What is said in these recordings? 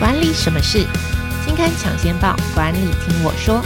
管理什么事？金刊抢先报，管理听我说。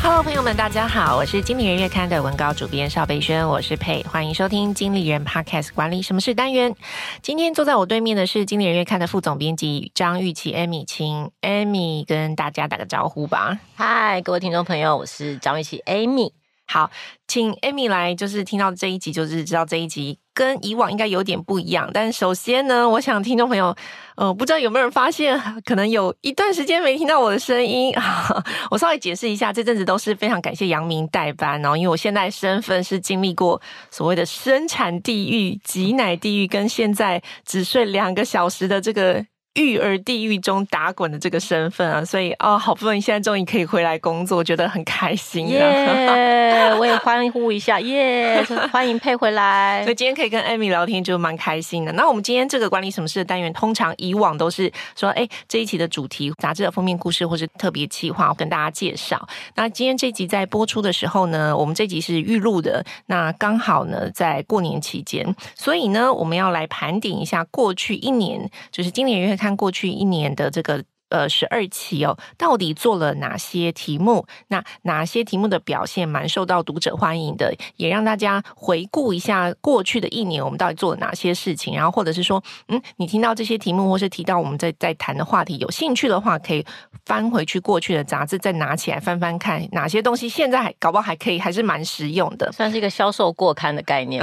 Hello，朋友们，大家好，我是经理人月刊的文稿主编邵贝萱，我是佩，欢迎收听经理人 Podcast 管理什么事单元。今天坐在我对面的是经理人月刊的副总编辑张玉琪 Amy，请 Amy 跟大家打个招呼吧。嗨，各位听众朋友，我是张玉琪 Amy。好，请 Amy 来，就是听到这一集，就是知道这一集跟以往应该有点不一样。但首先呢，我想听众朋友，呃，不知道有没有人发现，可能有一段时间没听到我的声音啊。我稍微解释一下，这阵子都是非常感谢杨明代班哦，因为我现在身份是经历过所谓的生产地狱、挤奶地狱，跟现在只睡两个小时的这个。育儿地狱中打滚的这个身份啊，所以哦，好不容易现在终于可以回来工作，觉得很开心。耶、yeah, 我也欢呼一下，耶、yeah, 欢迎佩回来。所以今天可以跟艾米聊天，就蛮开心的。那我们今天这个管理什么事的单元，通常以往都是说，哎，这一期的主题、杂志的封面故事，或是特别企划，跟大家介绍。那今天这集在播出的时候呢，我们这集是预录的，那刚好呢在过年期间，所以呢，我们要来盘点一下过去一年，就是今年月。看过去一年的这个。呃，十二期哦，到底做了哪些题目？那哪些题目的表现蛮受到读者欢迎的？也让大家回顾一下过去的一年，我们到底做了哪些事情？然后或者是说，嗯，你听到这些题目，或是提到我们在在谈的话题，有兴趣的话，可以翻回去过去的杂志，再拿起来翻翻看，哪些东西现在还搞不好还可以，还是蛮实用的，算是一个销售过刊的概念。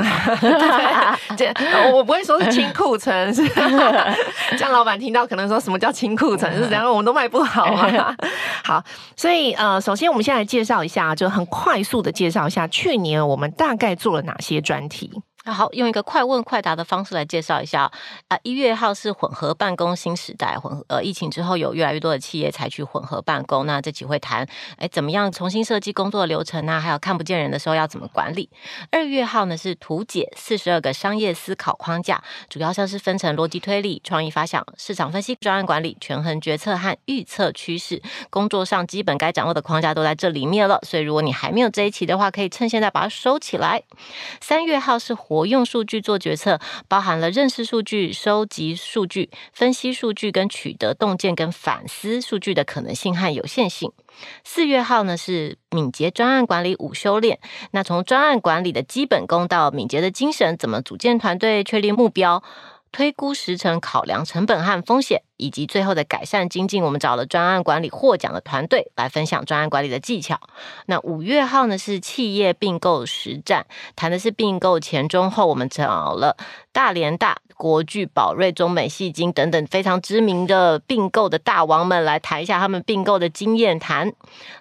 这我不会说是清库存，是 这样，老板听到可能说什么叫清库存是这样。然我们都卖不好啊，好，所以呃，首先我们先来介绍一下，就很快速的介绍一下去年我们大概做了哪些专题。那好，用一个快问快答的方式来介绍一下啊。一月号是混合办公新时代，混呃，疫情之后有越来越多的企业采取混合办公，那这期会谈哎，怎么样重新设计工作流程啊？还有看不见人的时候要怎么管理？二月号呢是图解四十二个商业思考框架，主要像是分成逻辑推理、创意发想、市场分析、专案管理、权衡决策和预测趋势。工作上基本该掌握的框架都在这里面了，所以如果你还没有这一期的话，可以趁现在把它收起来。三月号是。活用数据做决策，包含了认识数据、收集数据、分析数据跟取得洞见跟反思数据的可能性和有限性。四月号呢是敏捷专案管理五修炼，那从专案管理的基本功到敏捷的精神，怎么组建团队、确立目标、推估时程、考量成本和风险。以及最后的改善精进，我们找了专案管理获奖的团队来分享专案管理的技巧。那五月号呢是企业并购实战，谈的是并购前中后，我们找了大连大、国巨、宝瑞、中美、戏精等等非常知名的并购的大王们来谈一下他们并购的经验谈。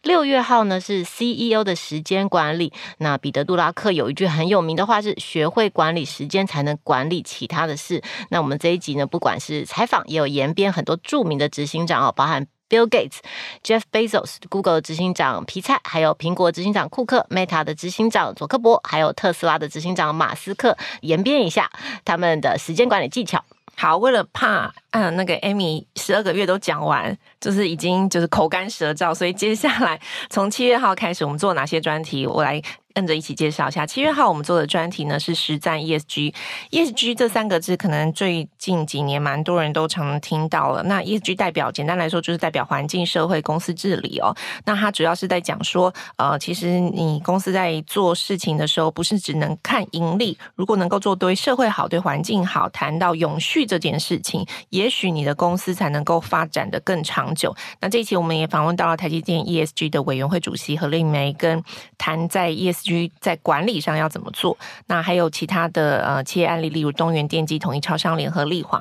六月号呢是 CEO 的时间管理，那彼得·杜拉克有一句很有名的话是：学会管理时间，才能管理其他的事。那我们这一集呢，不管是采访，也有延边。很多著名的执行长哦，包含 Bill Gates、Jeff Bezos、Google 执行长皮菜，还有苹果执行长库克、Meta 的执行长佐克伯，还有特斯拉的执行长马斯克，演变一下他们的时间管理技巧。好，为了怕嗯那个 Amy 十二个月都讲完，就是已经就是口干舌燥，所以接下来从七月号开始，我们做哪些专题？我来。跟着一起介绍一下，七月号我们做的专题呢是实战 ESG。ESG 这三个字可能最近几年蛮多人都常听到了。那 ESG 代表简单来说就是代表环境、社会、公司治理哦。那它主要是在讲说，呃，其实你公司在做事情的时候，不是只能看盈利，如果能够做对社会好、对环境好，谈到永续这件事情，也许你的公司才能够发展的更长久。那这一期我们也访问到了台积电 ESG 的委员会主席何丽梅，跟谈在 ES ESG。在管理上要怎么做？那还有其他的呃企业案例，例如东元电机、统一超商、联合利华。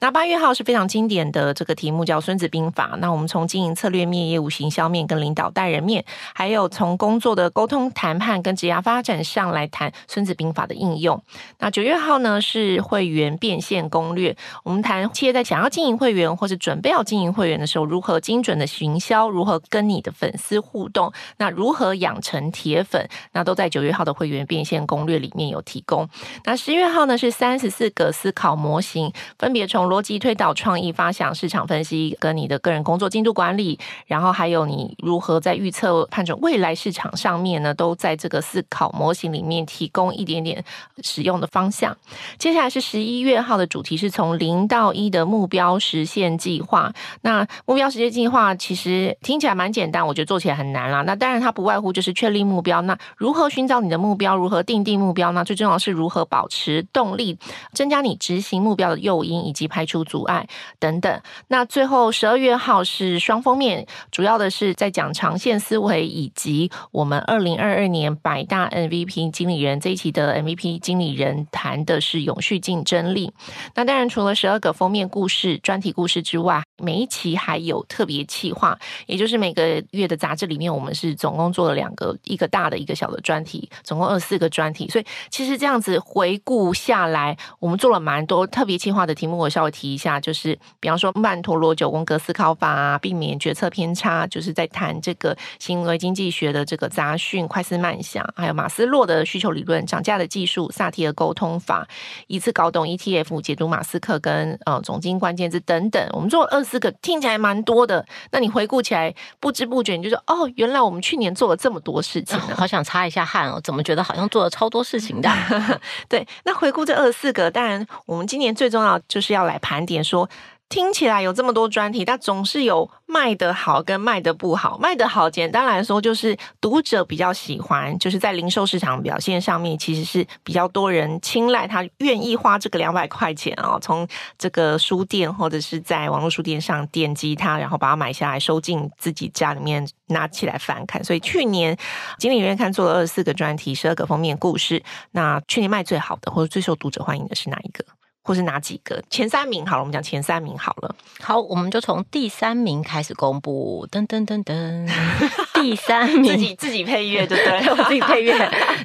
那八月号是非常经典的这个题目，叫《孙子兵法》。那我们从经营策略面、业务行销面、跟领导带人面，还有从工作的沟通谈判跟职涯发展上来谈《孙子兵法》的应用。那九月号呢是会员变现攻略，我们谈企业在想要经营会员或是准备要经营会员的时候，如何精准的行销，如何跟你的粉丝互动，那如何养成铁粉。那都在九月号的会员变现攻略里面有提供。那十月号呢是三十四个思考模型，分别从逻辑推导、创意发想、市场分析，跟你的个人工作进度管理，然后还有你如何在预测判准未来市场上面呢，都在这个思考模型里面提供一点点使用的方向。接下来是十一月号的主题是从零到一的目标实现计划。那目标实现计划其实听起来蛮简单，我觉得做起来很难啦。那当然它不外乎就是确立目标。那如何寻找你的目标？如何定定目标呢？最重要是如何保持动力，增加你执行目标的诱因，以及排除阻碍等等。那最后十二月号是双封面，主要的是在讲长线思维，以及我们二零二二年百大 MVP 经理人这一期的 MVP 经理人谈的是永续竞争力。那当然，除了十二个封面故事、专题故事之外，每一期还有特别企划，也就是每个月的杂志里面，我们是总共做了两个，一个大的，一个小的专题，总共二十四个专题。所以其实这样子回顾下来，我们做了蛮多特别计划的题目。我稍微提一下，就是比方说曼陀罗九宫格思考法啊，避免决策偏差，就是在谈这个行为经济学的这个杂讯、快思慢想，还有马斯洛的需求理论、涨价的技术、萨提尔沟通法，一次搞懂 ETF，解读马斯克跟呃总经关键字等等。我们做了二十四个，听起来蛮多的。那你回顾起来，不知不觉你就说哦，原来我们去年做了这么多事情，好想猜一下汗哦。怎么觉得好像做了超多事情的？对，那回顾这二十四个，当然我们今年最重要就是要来盘点说。听起来有这么多专题，但总是有卖得好跟卖得不好。卖得好，简单来说就是读者比较喜欢，就是在零售市场表现上面，其实是比较多人青睐，他愿意花这个两百块钱啊，从这个书店或者是在网络书店上点击它，然后把它买下来收进自己家里面，拿起来翻看。所以去年经理人看做了二十四个专题，十二个封面故事。那去年卖最好的或者最受读者欢迎的是哪一个？或是哪几个前三名？好了，我们讲前三名好了。好，我们就从第三名开始公布。噔噔噔噔，第三名自己自己配乐，对不对？我自己配乐。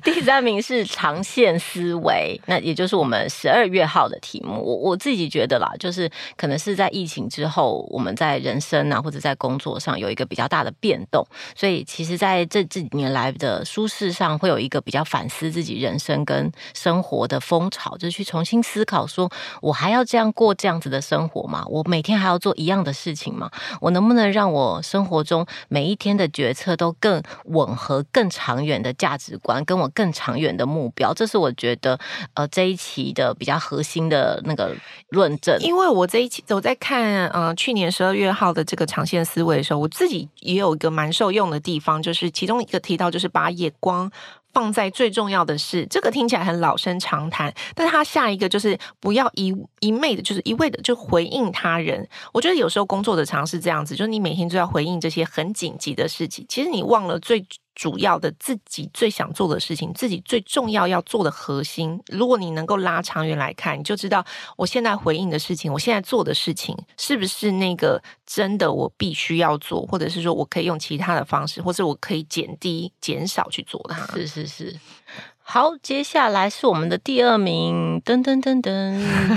第三名是长线思维，那也就是我们十二月号的题目。我我自己觉得啦，就是可能是在疫情之后，我们在人生啊或者在工作上有一个比较大的变动，所以其实在这这几年来的舒适上，会有一个比较反思自己人生跟生活的风潮，就是去重新思考说。我还要这样过这样子的生活吗？我每天还要做一样的事情吗？我能不能让我生活中每一天的决策都更吻合、更长远的价值观，跟我更长远的目标？这是我觉得呃这一期的比较核心的那个论证。因为我这一期我在看嗯去年十二月号的这个长线思维的时候，我自己也有一个蛮受用的地方，就是其中一个提到就是把眼光。放在最重要的是，这个听起来很老生常谈，但是他下一个就是不要一一昧的，就是一味的就回应他人。我觉得有时候工作的常是这样子，就是你每天都要回应这些很紧急的事情，其实你忘了最。主要的自己最想做的事情，自己最重要要做的核心，如果你能够拉长远来看，你就知道我现在回应的事情，我现在做的事情是不是那个真的我必须要做，或者是说我可以用其他的方式，或者我可以减低、减少去做它。是是是。好，接下来是我们的第二名，噔噔噔噔，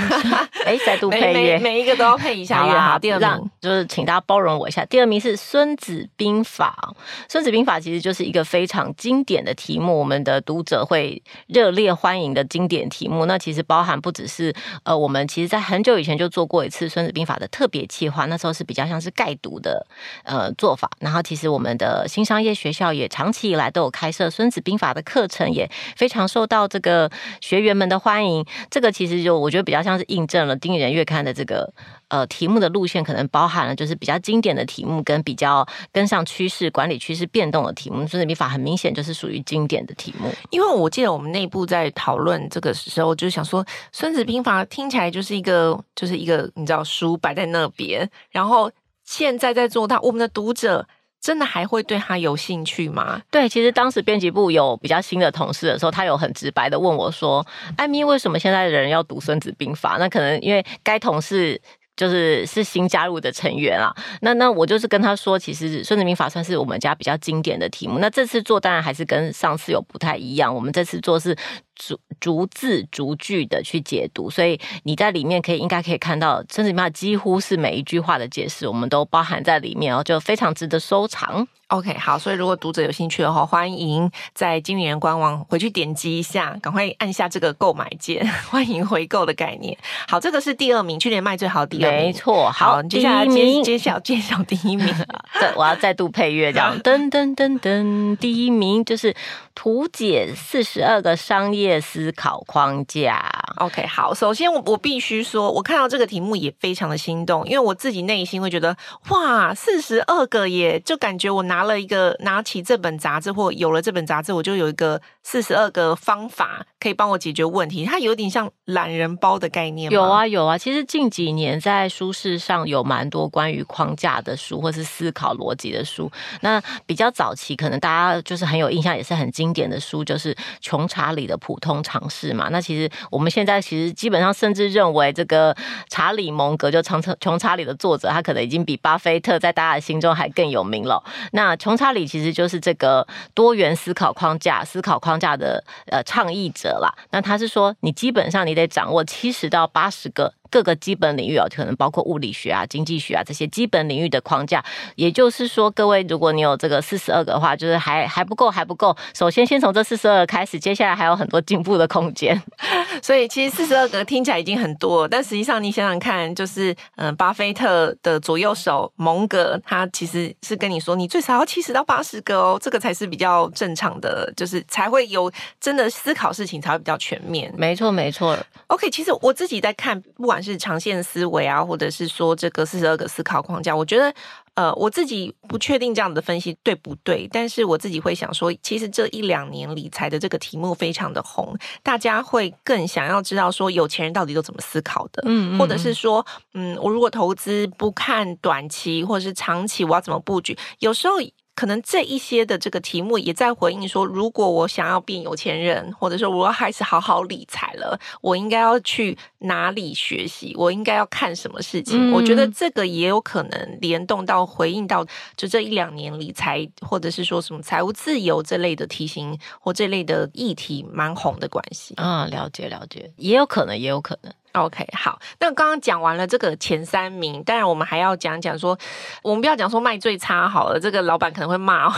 哎，再度配乐，每，每，一个都要配一下乐好。第二名就是请大家包容我一下，第二名是《孙子兵法》。《孙子兵法》其实就是一个非常经典的题目，我们的读者会热烈欢迎的经典题目。那其实包含不只是呃，我们其实在很久以前就做过一次《孙子兵法》的特别计划，那时候是比较像是盖读的呃做法。然后其实我们的新商业学校也长期以来都有开设《孙子兵法》的课程，也。非常受到这个学员们的欢迎，这个其实就我觉得比较像是印证了《经理人月刊》的这个呃题目的路线，可能包含了就是比较经典的题目，跟比较跟上趋势、管理趋势变动的题目。孙子兵法很明显就是属于经典的题目。因为我记得我们内部在讨论这个时候，就是想说《孙子兵法》听起来就是一个就是一个你知道书摆在那边，然后现在在做它，我们的读者。真的还会对他有兴趣吗？对，其实当时编辑部有比较新的同事的时候，他有很直白的问我说：“艾米，为什么现在的人要读《孙子兵法》？”那可能因为该同事。就是是新加入的成员啊，那那我就是跟他说，其实《孙子兵法》算是我们家比较经典的题目。那这次做当然还是跟上次有不太一样，我们这次做是逐逐字逐句的去解读，所以你在里面可以应该可以看到《孙子兵法》几乎是每一句话的解释，我们都包含在里面哦，就非常值得收藏。OK，好，所以如果读者有兴趣的话，欢迎在经理人官网回去点击一下，赶快按下这个购买键，欢迎回购的概念。好，这个是第二名，去年卖最好的第二名，没错。好，接下来揭揭晓揭晓第一名，对，我要再度配乐，这样噔噔噔噔，第一名就是图解四十二个商业思考框架。OK，好，首先我我必须说，我看到这个题目也非常的心动，因为我自己内心会觉得，哇，四十二个耶，就感觉我拿了一个拿起这本杂志或有了这本杂志，我就有一个四十二个方法可以帮我解决问题。它有点像懒人包的概念？有啊有啊，其实近几年在书市上有蛮多关于框架的书，或是思考逻辑的书。那比较早期，可能大家就是很有印象，也是很经典的书，就是穷查理的普通常识嘛。那其实我们现在现在其实基本上甚至认为这个查理蒙格就穷查穷查理的作者，他可能已经比巴菲特在大家的心中还更有名了。那穷查理其实就是这个多元思考框架、思考框架的呃倡议者啦。那他是说，你基本上你得掌握七十到八十个。各个基本领域啊，可能包括物理学啊、经济学啊这些基本领域的框架。也就是说，各位，如果你有这个四十二个的话，就是还还不够，还不够。首先，先从这四十二个开始，接下来还有很多进步的空间。所以，其实四十二个听起来已经很多了，但实际上你想想看，就是嗯、呃，巴菲特的左右手蒙格，他其实是跟你说，你最少要七十到八十个哦，这个才是比较正常的，就是才会有真的思考事情才会比较全面。没错，没错。OK，其实我自己在看，不管是长线思维啊，或者是说这个四十二个思考框架，我觉得，呃，我自己不确定这样的分析对不对，但是我自己会想说，其实这一两年理财的这个题目非常的红，大家会更想要知道说有钱人到底都怎么思考的，嗯，或者是说，嗯，我如果投资不看短期或者是长期，我要怎么布局？有时候。可能这一些的这个题目也在回应说，如果我想要变有钱人，或者说我要开始好好理财了，我应该要去哪里学习？我应该要看什么事情？嗯、我觉得这个也有可能联动到回应到就这一两年理财，或者是说什么财务自由这类的题型或这类的议题蛮红的关系。啊、嗯，了解了解，也有可能，也有可能。OK，好，那刚刚讲完了这个前三名，当然我们还要讲讲说，我们不要讲说卖最差好了，这个老板可能会骂哦，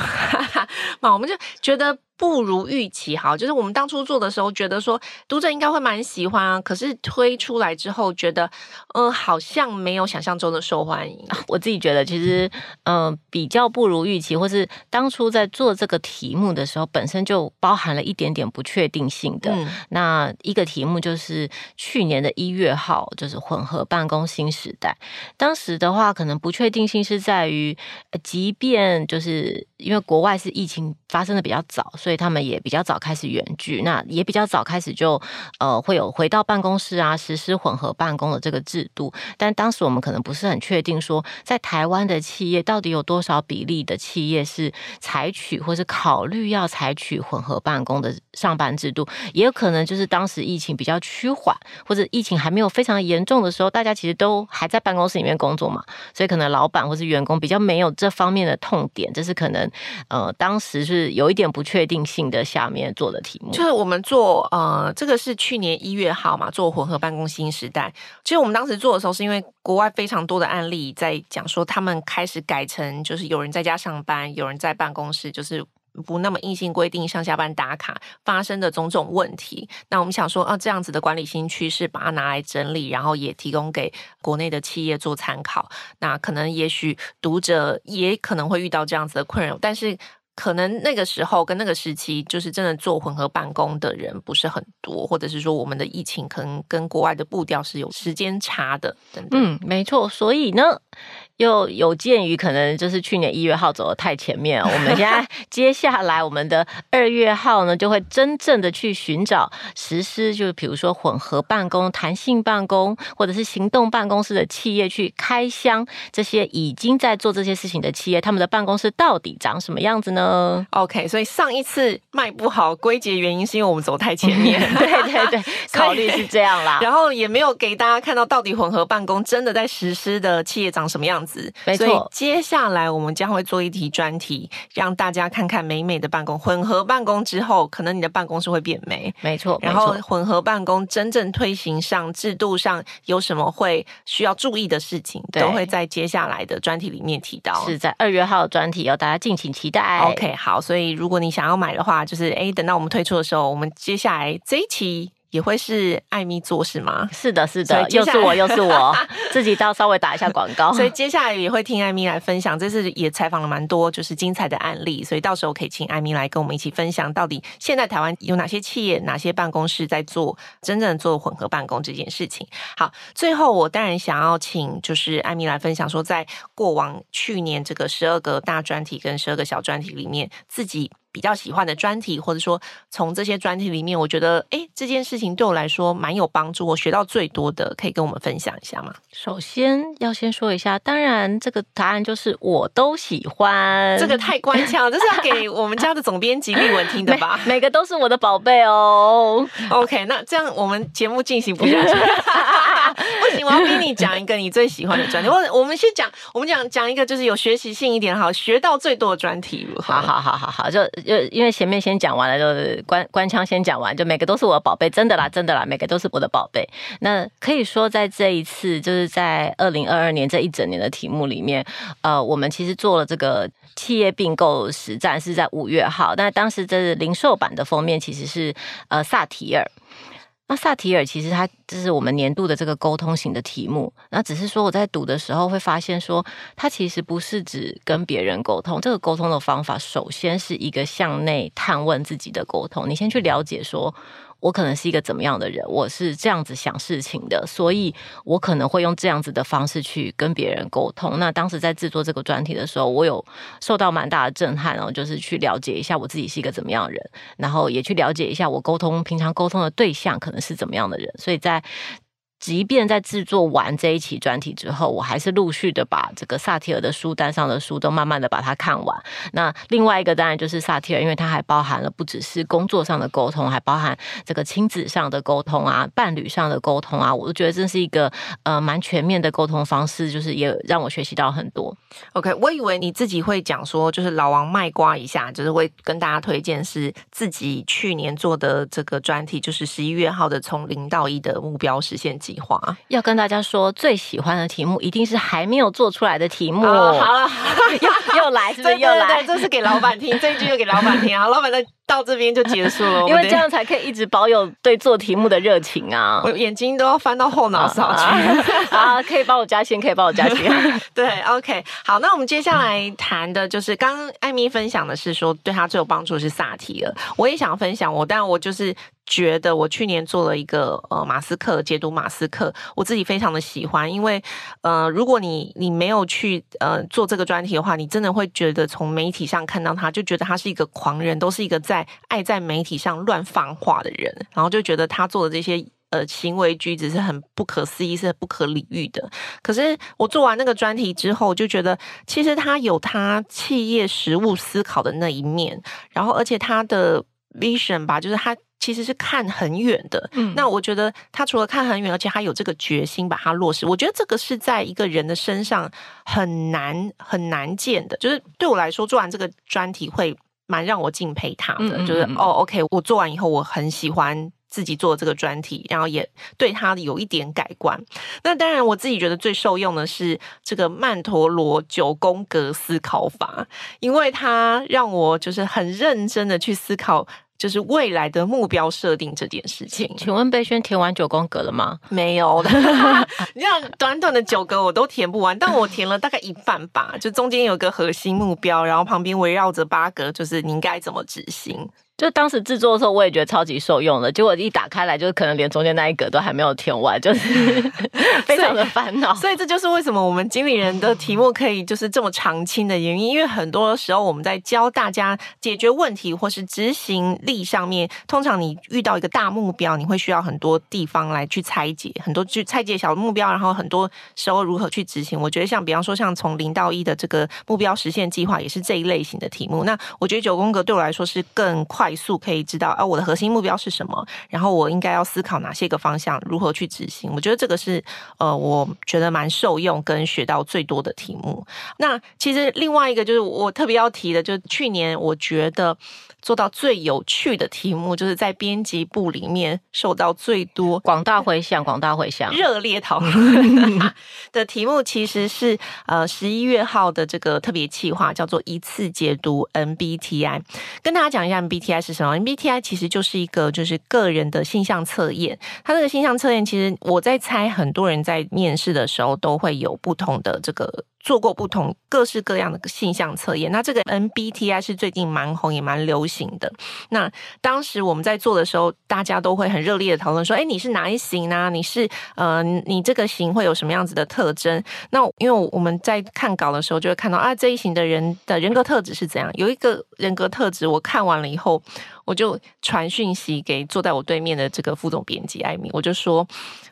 骂我们就觉得。不如预期好，就是我们当初做的时候觉得说读者应该会蛮喜欢啊，可是推出来之后觉得，嗯，好像没有想象中的受欢迎。我自己觉得其实，嗯，比较不如预期，或是当初在做这个题目的时候，本身就包含了一点点不确定性的。嗯、那一个题目就是去年的一月号，就是混合办公新时代。当时的话，可能不确定性是在于，即便就是因为国外是疫情发生的比较早。所以他们也比较早开始远距，那也比较早开始就呃会有回到办公室啊，实施混合办公的这个制度。但当时我们可能不是很确定说，在台湾的企业到底有多少比例的企业是采取或是考虑要采取混合办公的上班制度。也有可能就是当时疫情比较趋缓，或者疫情还没有非常严重的时候，大家其实都还在办公室里面工作嘛，所以可能老板或是员工比较没有这方面的痛点，这是可能呃当当时是有一点不确定性的下面做的题目，就是我们做呃，这个是去年一月号嘛，做混合办公新时代。其实我们当时做的时候，是因为国外非常多的案例在讲说，他们开始改成就是有人在家上班，有人在办公室，就是不那么硬性规定上下班打卡发生的种种问题。那我们想说啊，这样子的管理新趋势，把它拿来整理，然后也提供给国内的企业做参考。那可能也许读者也可能会遇到这样子的困扰，但是。可能那个时候跟那个时期，就是真的做混合办公的人不是很多，或者是说我们的疫情可能跟国外的步调是有时间差的等等。嗯，没错。所以呢。又有鉴于可能就是去年一月号走的太前面，我们现在接下来我们的二月号呢，就会真正的去寻找实施，就是比如说混合办公、弹性办公或者是行动办公室的企业去开箱这些已经在做这些事情的企业，他们的办公室到底长什么样子呢？OK，所以上一次卖不好归结原因是因为我们走太前面，对 对对，考虑是这样啦。然后也没有给大家看到到底混合办公真的在实施的企业长什么样子。子。没错。所以接下来我们将会做一题专题，让大家看看美美的办公。混合办公之后，可能你的办公室会变美。没错。然后混合办公真正推行上制度上有什么会需要注意的事情，都会在接下来的专题里面提到。是在二月号专题，要大家敬请期待。OK，好。所以如果你想要买的话，就是哎，等到我们推出的时候，我们接下来这一期。也会是艾米做是吗？是的，是的，又是我，又是我，自己倒稍微打一下广告。所以接下来也会听艾米来分享，这次也采访了蛮多就是精彩的案例，所以到时候可以请艾米来跟我们一起分享，到底现在台湾有哪些企业、哪些办公室在做真正做混合办公这件事情。好，最后我当然想要请就是艾米来分享说，在过往去年这个十二个大专题跟十二个小专题里面，自己。比较喜欢的专题，或者说从这些专题里面，我觉得哎，这件事情对我来说蛮有帮助，我学到最多的，可以跟我们分享一下吗？首先要先说一下，当然这个答案就是我都喜欢，这个太官腔，这是要 给我们家的总编辑丽文听的吧？每，每个都是我的宝贝哦。OK，那这样我们节目进行不下去。不行，我要逼你讲一个你最喜欢的专题。我我们先讲，我们讲讲一个就是有学习性一点好，学到最多的专题。好好好好好，就就因为前面先讲完了，就是官官腔先讲完，就每个都是我的宝贝，真的啦，真的啦，每个都是我的宝贝。那可以说，在这一次，就是在二零二二年这一整年的题目里面，呃，我们其实做了这个企业并购实战是在五月号，那当时这是零售版的封面其实是呃萨提尔。那萨提尔其实他这是我们年度的这个沟通型的题目，那只是说我在读的时候会发现说，他其实不是指跟别人沟通，这个沟通的方法首先是一个向内探问自己的沟通，你先去了解说。我可能是一个怎么样的人？我是这样子想事情的，所以我可能会用这样子的方式去跟别人沟通。那当时在制作这个专题的时候，我有受到蛮大的震撼哦，就是去了解一下我自己是一个怎么样的人，然后也去了解一下我沟通平常沟通的对象可能是怎么样的人，所以在。即便在制作完这一期专题之后，我还是陆续的把这个萨提尔的书单上的书都慢慢的把它看完。那另外一个当然就是萨提尔，因为它还包含了不只是工作上的沟通，还包含这个亲子上的沟通啊、伴侣上的沟通啊，我都觉得这是一个呃蛮全面的沟通方式，就是也让我学习到很多。OK，我以为你自己会讲说，就是老王卖瓜一下，就是会跟大家推荐是自己去年做的这个专题，就是十一月号的从零到一的目标实现计划。要跟大家说，最喜欢的题目一定是还没有做出来的题目。哦、好了，又又来，是不是又来？这是给老板听，这一句又给老板听啊！老板在。到这边就结束了，因为这样才可以一直保有对做题目的热情啊！我眼睛都要翻到后脑勺去 啊！可以帮我加薪，可以帮我加薪。对，OK，好，那我们接下来谈的就是刚刚艾米分享的是说对他最有帮助的是萨提尔，我也想分享我，但我就是觉得我去年做了一个呃马斯克解读马斯克，我自己非常的喜欢，因为呃如果你你没有去呃做这个专题的话，你真的会觉得从媒体上看到他就觉得他是一个狂人，都是一个在。爱在媒体上乱放话的人，然后就觉得他做的这些呃行为举止是很不可思议，是很不可理喻的。可是我做完那个专题之后，就觉得其实他有他企业实务思考的那一面，然后而且他的 vision 吧，就是他其实是看很远的。嗯，那我觉得他除了看很远，而且他有这个决心把它落实。我觉得这个是在一个人的身上很难很难见的。就是对我来说，做完这个专题会。蛮让我敬佩他的，嗯嗯嗯就是哦，OK，我做完以后，我很喜欢自己做这个专题，然后也对他有一点改观。那当然，我自己觉得最受用的是这个曼陀罗九宫格思考法，因为它让我就是很认真的去思考。就是未来的目标设定这件事情。请问贝轩填完九宫格了吗？没有的，你像短短的九格我都填不完，但我填了大概一半吧。就中间有个核心目标，然后旁边围绕着八格，就是你应该怎么执行。就当时制作的时候，我也觉得超级受用的。结果一打开来，就是可能连中间那一格都还没有填完，就是 非常的烦恼。所以这就是为什么我们经理人的题目可以就是这么长青的原因。因为很多时候我们在教大家解决问题或是执行力上面，通常你遇到一个大目标，你会需要很多地方来去拆解，很多去拆解小目标，然后很多时候如何去执行。我觉得像比方说像从零到一的这个目标实现计划，也是这一类型的题目。那我觉得九宫格对我来说是更快。快速可以知道啊，我的核心目标是什么，然后我应该要思考哪些个方向，如何去执行。我觉得这个是呃，我觉得蛮受用跟学到最多的题目。那其实另外一个就是我特别要提的，就是去年我觉得做到最有趣的题目，就是在编辑部里面受到最多广大回响、广大回响、热烈讨论的题目，其实是呃十一月号的这个特别企划，叫做一次解读 MBTI。跟大家讲一下 MBTI 是什么？MBTI 其实就是一个就是个人的性向测验。它这个性向测验，其实我在猜，很多人在面试的时候都会有不同的这个。做过不同各式各样的性向测验，那这个 MBTI 是最近蛮红也蛮流行的。那当时我们在做的时候，大家都会很热烈的讨论说：“哎，你是哪一型呢？你是呃，你这个型会有什么样子的特征？”那因为我们在看稿的时候，就会看到啊，这一型的人的人格特质是怎样。有一个人格特质，我看完了以后，我就传讯息给坐在我对面的这个副总编辑艾米，我就说，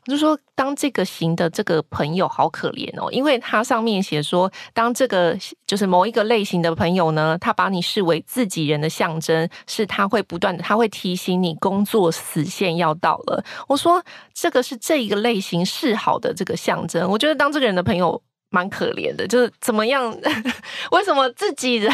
我就说，当这个型的这个朋友好可怜哦，因为他上面写。说，当这个就是某一个类型的朋友呢，他把你视为自己人的象征，是他会不断的，他会提醒你工作死线要到了。我说，这个是这一个类型示好的这个象征。我觉得当这个人的朋友。蛮可怜的，就是怎么样？为什么自己人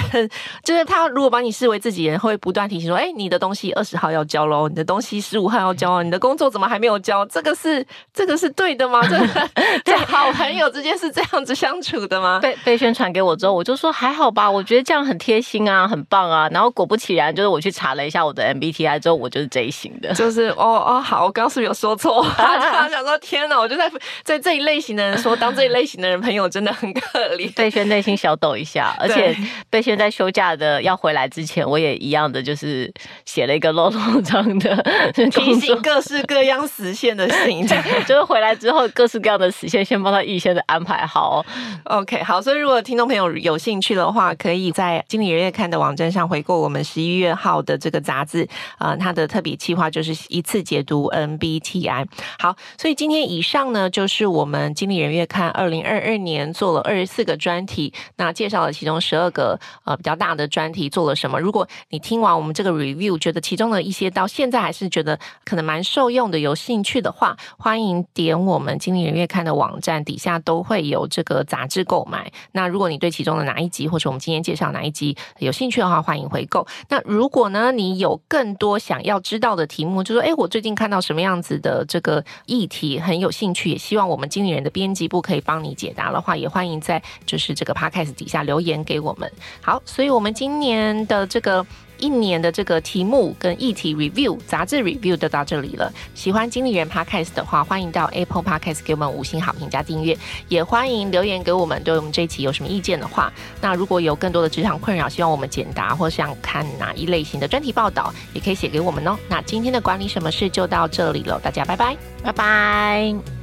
就是他？如果把你视为自己人，会不断提醒说：“哎、欸，你的东西二十号要交喽，你的东西十五号要交哦，你的工作怎么还没有交？这个是这个是对的吗？这 这好朋友之间是这样子相处的吗？”被被宣传给我之后，我就说还好吧，我觉得这样很贴心啊，很棒啊。然后果不其然，就是我去查了一下我的 MBTI 之后，我就是这一型的。就是哦哦，好，我刚刚是不是有说错？他想说天哪，我就在在这一类型的人说，当这一类型的人朋友。真的很可怜，贝轩内心小抖一下，而且贝轩在休假的要回来之前，我也一样的就是写了一个落落长的 提醒各式各样实现的行程，就是回来之后各式各样的实现先帮他预先的安排好。哦 OK，好，所以如果听众朋友有兴趣的话，可以在经理人月刊的网站上回购我们十一月号的这个杂志，呃，它的特别计划就是一次解读 MBTI。好，所以今天以上呢，就是我们经理人月刊二零二二年。做了二十四个专题，那介绍了其中十二个呃比较大的专题做了什么。如果你听完我们这个 review，觉得其中的一些到现在还是觉得可能蛮受用的、有兴趣的话，欢迎点我们经理人月刊的网站底下都会有这个杂志购买。那如果你对其中的哪一集，或者我们今天介绍哪一集有兴趣的话，欢迎回购。那如果呢，你有更多想要知道的题目，就说哎，我最近看到什么样子的这个议题很有兴趣，也希望我们经理人的编辑部可以帮你解答的话话。也欢迎在就是这个 podcast 底下留言给我们。好，所以我们今年的这个一年的这个题目跟议题 review 杂志 review 就到这里了。喜欢经理人 podcast 的话，欢迎到 Apple Podcast 给我们五星好评加订阅，也欢迎留言给我们，对我们这一期有什么意见的话。那如果有更多的职场困扰，希望我们解答，或想看哪一类型的专题报道，也可以写给我们哦。那今天的管理什么事就到这里了，大家拜拜，拜拜。